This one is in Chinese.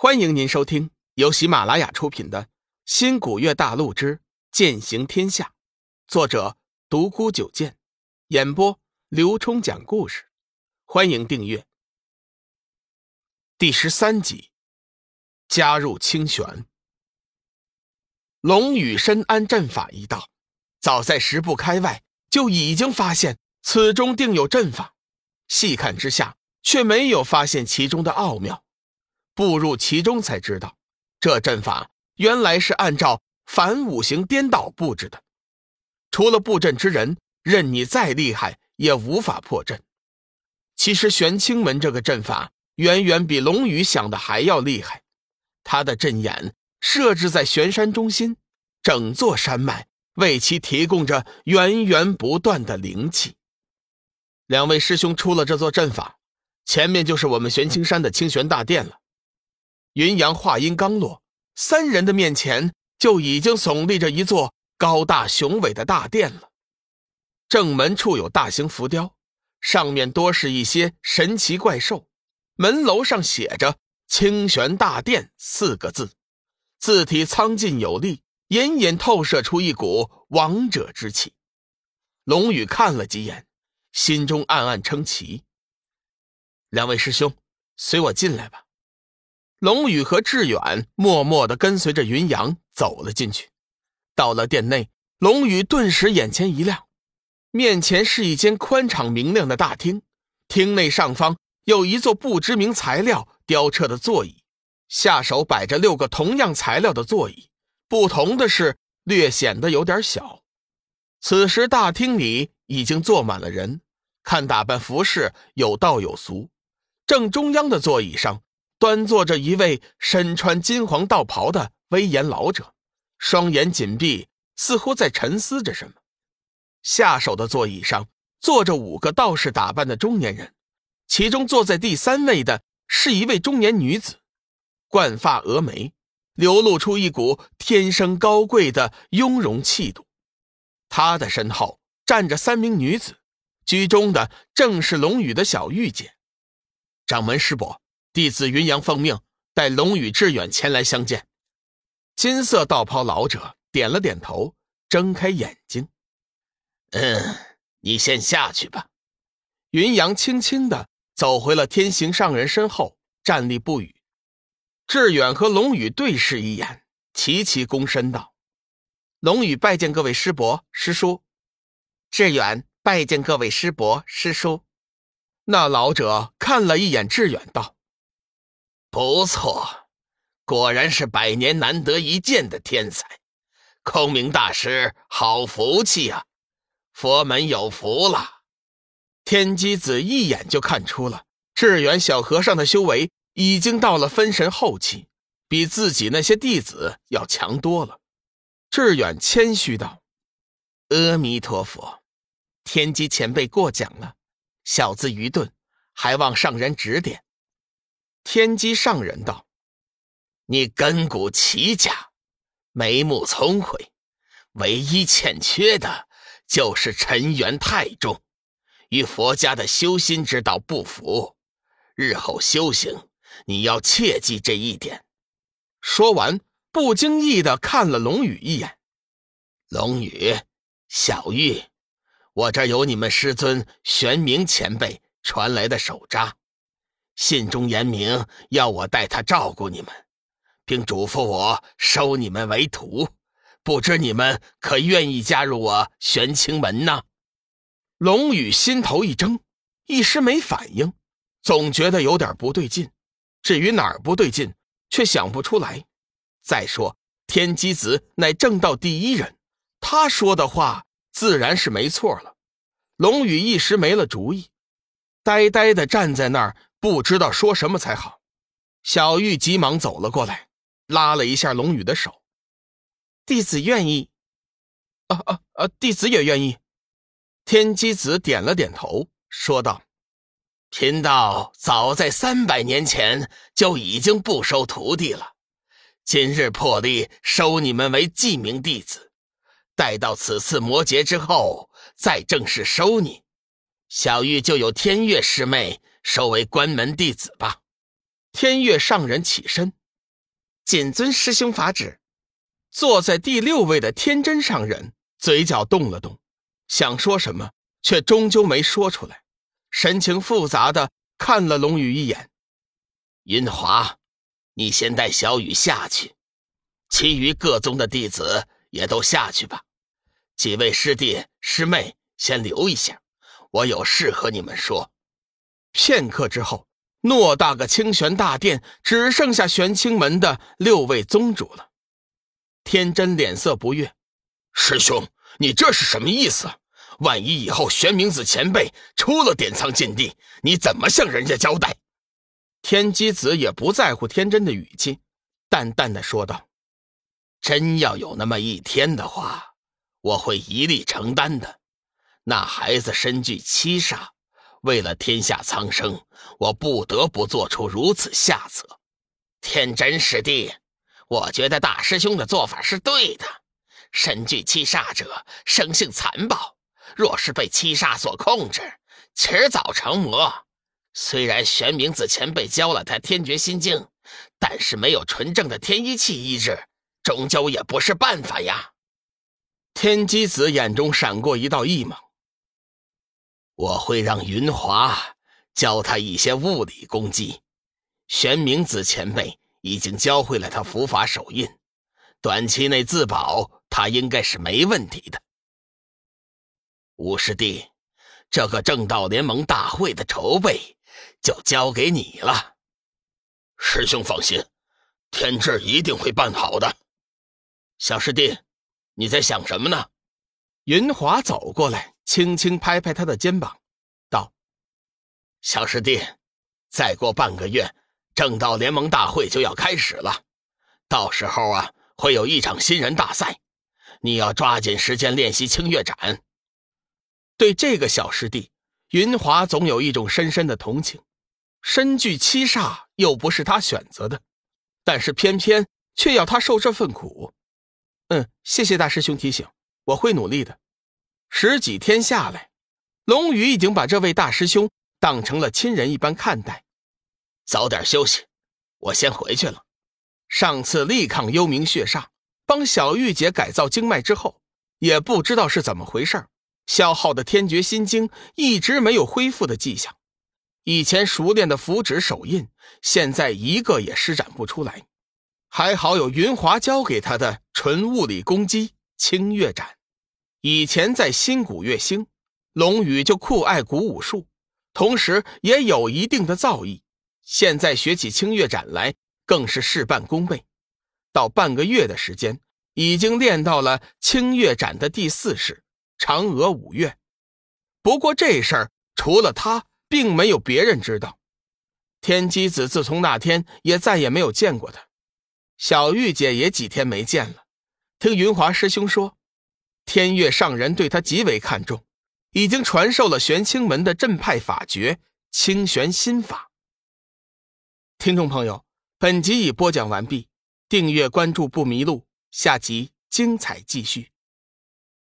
欢迎您收听由喜马拉雅出品的《新古月大陆之剑行天下》，作者独孤九剑，演播刘冲讲故事。欢迎订阅。第十三集，加入清玄。龙宇深谙阵法一道，早在十步开外就已经发现此中定有阵法，细看之下却没有发现其中的奥妙。步入其中，才知道这阵法原来是按照反五行颠倒布置的。除了布阵之人，任你再厉害也无法破阵。其实玄清门这个阵法远远比龙宇想的还要厉害。他的阵眼设置在玄山中心，整座山脉为其提供着源源不断的灵气。两位师兄出了这座阵法，前面就是我们玄清山的清玄大殿了。云阳话音刚落，三人的面前就已经耸立着一座高大雄伟的大殿了。正门处有大型浮雕，上面多是一些神奇怪兽。门楼上写着“清玄大殿”四个字，字体苍劲有力，隐隐透射出一股王者之气。龙宇看了几眼，心中暗暗称奇。两位师兄，随我进来吧。龙宇和志远默默的跟随着云阳走了进去。到了殿内，龙宇顿时眼前一亮，面前是一间宽敞明亮的大厅，厅内上方有一座不知名材料雕刻的座椅，下手摆着六个同样材料的座椅，不同的是略显得有点小。此时大厅里已经坐满了人，看打扮服饰有道有俗，正中央的座椅上。端坐着一位身穿金黄道袍的威严老者，双眼紧闭，似乎在沉思着什么。下手的座椅上坐着五个道士打扮的中年人，其中坐在第三位的是一位中年女子，冠发峨眉，流露出一股天生高贵的雍容气度。她的身后站着三名女子，居中的正是龙宇的小玉姐。掌门师伯。弟子云阳奉命带龙宇志远前来相见。金色道袍老者点了点头，睁开眼睛：“嗯，你先下去吧。”云阳轻轻的走回了天行上人身后，站立不语。志远和龙宇对视一眼，齐齐躬身道：“龙宇拜见各位师伯师叔。”志远拜见各位师伯师叔。那老者看了一眼志远，道。不错，果然是百年难得一见的天才，空明大师好福气啊！佛门有福了。天机子一眼就看出了智远小和尚的修为已经到了分神后期，比自己那些弟子要强多了。智远谦虚道：“阿弥陀佛，天机前辈过奖了，小子愚钝，还望上人指点。”天机上人道：“你根骨奇佳，眉目聪慧，唯一欠缺的就是尘缘太重，与佛家的修心之道不符。日后修行，你要切记这一点。”说完，不经意的看了龙宇一眼。龙宇，小玉，我这有你们师尊玄冥前辈传来的手札。信中言明要我代他照顾你们，并嘱咐我收你们为徒，不知你们可愿意加入我玄清门呢？龙宇心头一怔，一时没反应，总觉得有点不对劲。至于哪儿不对劲，却想不出来。再说天机子乃正道第一人，他说的话自然是没错了。龙宇一时没了主意，呆呆的站在那儿。不知道说什么才好，小玉急忙走了过来，拉了一下龙宇的手。弟子愿意。啊啊啊！弟子也愿意。天机子点了点头，说道：“贫道早在三百年前就已经不收徒弟了，今日破例收你们为记名弟子，待到此次魔劫之后再正式收你。小玉就有天月师妹。”收为关门弟子吧。天月上人起身，谨遵师兄法旨。坐在第六位的天真上人嘴角动了动，想说什么，却终究没说出来，神情复杂的看了龙宇一眼。云华，你先带小雨下去，其余各宗的弟子也都下去吧。几位师弟师妹先留一下，我有事和你们说。片刻之后，偌大个清玄大殿只剩下玄清门的六位宗主了。天真脸色不悦：“师兄，你这是什么意思？万一以后玄冥子前辈出了点苍禁地，你怎么向人家交代？”天机子也不在乎天真的语气，淡淡的说道：“真要有那么一天的话，我会一力承担的。那孩子身具七煞，为了天下苍生，我不得不做出如此下策。天真师弟。”我觉得大师兄的做法是对的。身具七煞者，生性残暴，若是被七煞所控制，迟早成魔。虽然玄冥子前辈教了他天绝心经，但是没有纯正的天一气意志，终究也不是办法呀。天机子眼中闪过一道异芒。我会让云华教他一些物理攻击。玄冥子前辈。已经教会了他伏法手印，短期内自保，他应该是没问题的。五师弟，这个正道联盟大会的筹备就交给你了。师兄放心，天志一定会办好的。小师弟，你在想什么呢？云华走过来，轻轻拍拍他的肩膀，道：“小师弟，再过半个月。”正道联盟大会就要开始了，到时候啊，会有一场新人大赛，你要抓紧时间练习清月斩。对这个小师弟，云华总有一种深深的同情。身具七煞又不是他选择的，但是偏偏却要他受这份苦。嗯，谢谢大师兄提醒，我会努力的。十几天下来，龙宇已经把这位大师兄当成了亲人一般看待。早点休息，我先回去了。上次力抗幽冥血煞，帮小玉姐改造经脉之后，也不知道是怎么回事消耗的天绝心经一直没有恢复的迹象。以前熟练的符纸手印，现在一个也施展不出来。还好有云华教给他的纯物理攻击清月斩。以前在新古月星，龙宇就酷爱古武术，同时也有一定的造诣。现在学起清月斩来，更是事半功倍。到半个月的时间，已经练到了清月斩的第四式嫦娥五月。不过这事儿除了他，并没有别人知道。天机子自从那天也再也没有见过他，小玉姐也几天没见了。听云华师兄说，天月上人对他极为看重，已经传授了玄清门的镇派法诀清玄心法。听众朋友，本集已播讲完毕，订阅关注不迷路，下集精彩继续。